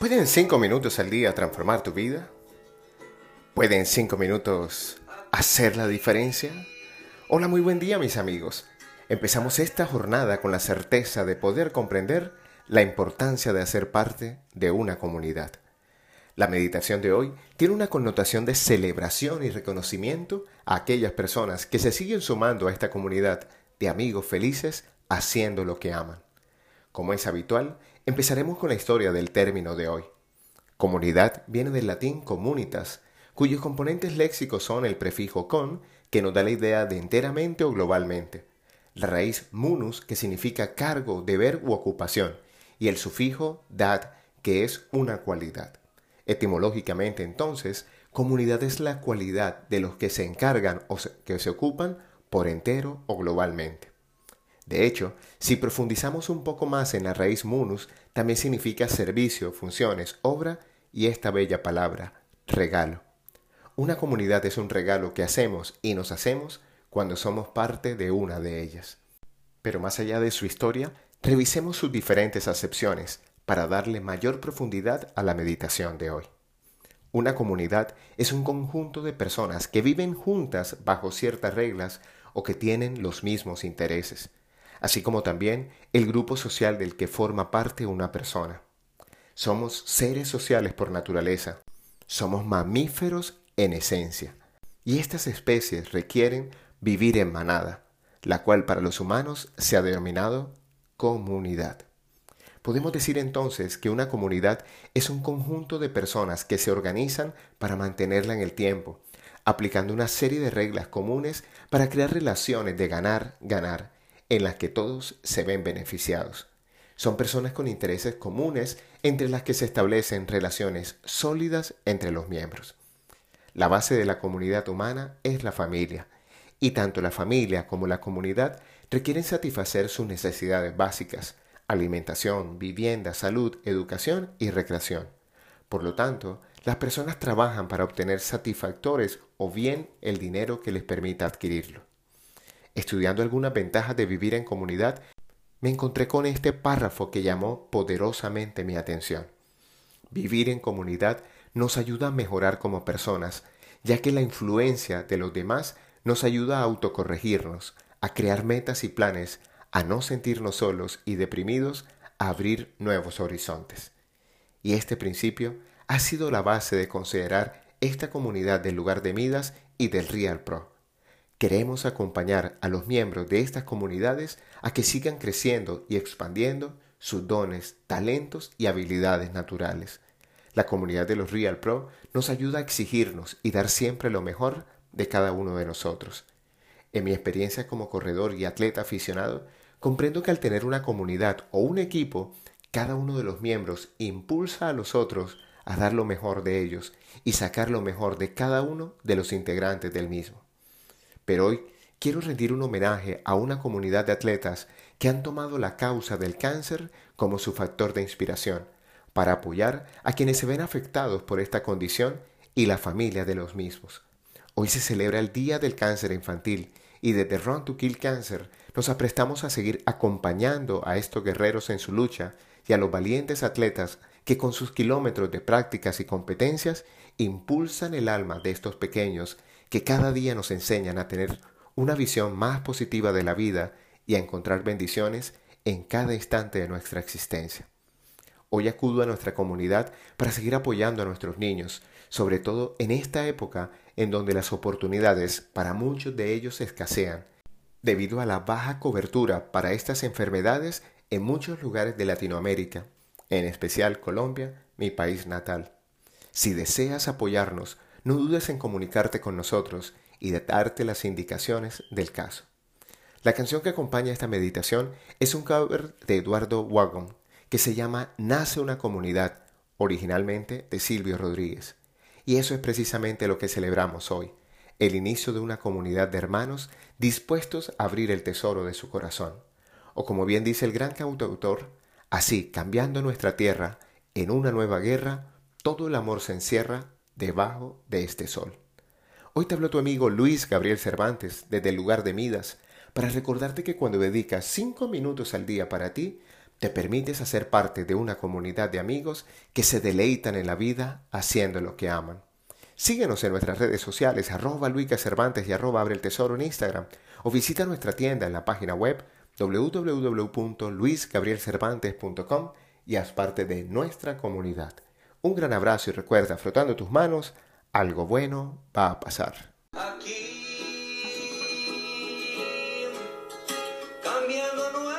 ¿Pueden cinco minutos al día transformar tu vida? ¿Pueden cinco minutos hacer la diferencia? Hola, muy buen día mis amigos. Empezamos esta jornada con la certeza de poder comprender la importancia de hacer parte de una comunidad. La meditación de hoy tiene una connotación de celebración y reconocimiento a aquellas personas que se siguen sumando a esta comunidad de amigos felices haciendo lo que aman. Como es habitual, empezaremos con la historia del término de hoy. Comunidad viene del latín comunitas, cuyos componentes léxicos son el prefijo con, que nos da la idea de enteramente o globalmente, la raíz munus, que significa cargo, deber u ocupación, y el sufijo dat, que es una cualidad. Etimológicamente, entonces, comunidad es la cualidad de los que se encargan o que se ocupan por entero o globalmente. De hecho, si profundizamos un poco más en la raíz munus, también significa servicio, funciones, obra y esta bella palabra, regalo. Una comunidad es un regalo que hacemos y nos hacemos cuando somos parte de una de ellas. Pero más allá de su historia, revisemos sus diferentes acepciones para darle mayor profundidad a la meditación de hoy. Una comunidad es un conjunto de personas que viven juntas bajo ciertas reglas o que tienen los mismos intereses así como también el grupo social del que forma parte una persona. Somos seres sociales por naturaleza, somos mamíferos en esencia, y estas especies requieren vivir en manada, la cual para los humanos se ha denominado comunidad. Podemos decir entonces que una comunidad es un conjunto de personas que se organizan para mantenerla en el tiempo, aplicando una serie de reglas comunes para crear relaciones de ganar, ganar, en las que todos se ven beneficiados. Son personas con intereses comunes entre las que se establecen relaciones sólidas entre los miembros. La base de la comunidad humana es la familia, y tanto la familia como la comunidad requieren satisfacer sus necesidades básicas, alimentación, vivienda, salud, educación y recreación. Por lo tanto, las personas trabajan para obtener satisfactores o bien el dinero que les permita adquirirlo estudiando algunas ventajas de vivir en comunidad, me encontré con este párrafo que llamó poderosamente mi atención. Vivir en comunidad nos ayuda a mejorar como personas, ya que la influencia de los demás nos ayuda a autocorregirnos, a crear metas y planes, a no sentirnos solos y deprimidos, a abrir nuevos horizontes. Y este principio ha sido la base de considerar esta comunidad del lugar de Midas y del Real Pro. Queremos acompañar a los miembros de estas comunidades a que sigan creciendo y expandiendo sus dones, talentos y habilidades naturales. La comunidad de los Real Pro nos ayuda a exigirnos y dar siempre lo mejor de cada uno de nosotros. En mi experiencia como corredor y atleta aficionado, comprendo que al tener una comunidad o un equipo, cada uno de los miembros impulsa a los otros a dar lo mejor de ellos y sacar lo mejor de cada uno de los integrantes del mismo. Pero hoy quiero rendir un homenaje a una comunidad de atletas que han tomado la causa del cáncer como su factor de inspiración, para apoyar a quienes se ven afectados por esta condición y la familia de los mismos. Hoy se celebra el Día del Cáncer Infantil y desde Run to Kill Cancer nos aprestamos a seguir acompañando a estos guerreros en su lucha y a los valientes atletas que con sus kilómetros de prácticas y competencias impulsan el alma de estos pequeños que cada día nos enseñan a tener una visión más positiva de la vida y a encontrar bendiciones en cada instante de nuestra existencia. Hoy acudo a nuestra comunidad para seguir apoyando a nuestros niños, sobre todo en esta época en donde las oportunidades para muchos de ellos escasean, debido a la baja cobertura para estas enfermedades en muchos lugares de Latinoamérica, en especial Colombia, mi país natal. Si deseas apoyarnos, no dudes en comunicarte con nosotros y de darte las indicaciones del caso. La canción que acompaña esta meditación es un cover de Eduardo Wagon que se llama Nace una comunidad, originalmente de Silvio Rodríguez. Y eso es precisamente lo que celebramos hoy, el inicio de una comunidad de hermanos dispuestos a abrir el tesoro de su corazón. O como bien dice el gran cantautor, así, cambiando nuestra tierra en una nueva guerra, todo el amor se encierra debajo de este sol. Hoy te habló tu amigo Luis Gabriel Cervantes desde el lugar de Midas para recordarte que cuando dedicas cinco minutos al día para ti, te permites hacer parte de una comunidad de amigos que se deleitan en la vida haciendo lo que aman. Síguenos en nuestras redes sociales arroba Luica Cervantes y arroba Abre el Tesoro en Instagram o visita nuestra tienda en la página web www.luisgabrielcervantes.com y haz parte de nuestra comunidad. Un gran abrazo y recuerda, frotando tus manos, algo bueno va a pasar. Aquí, cambiando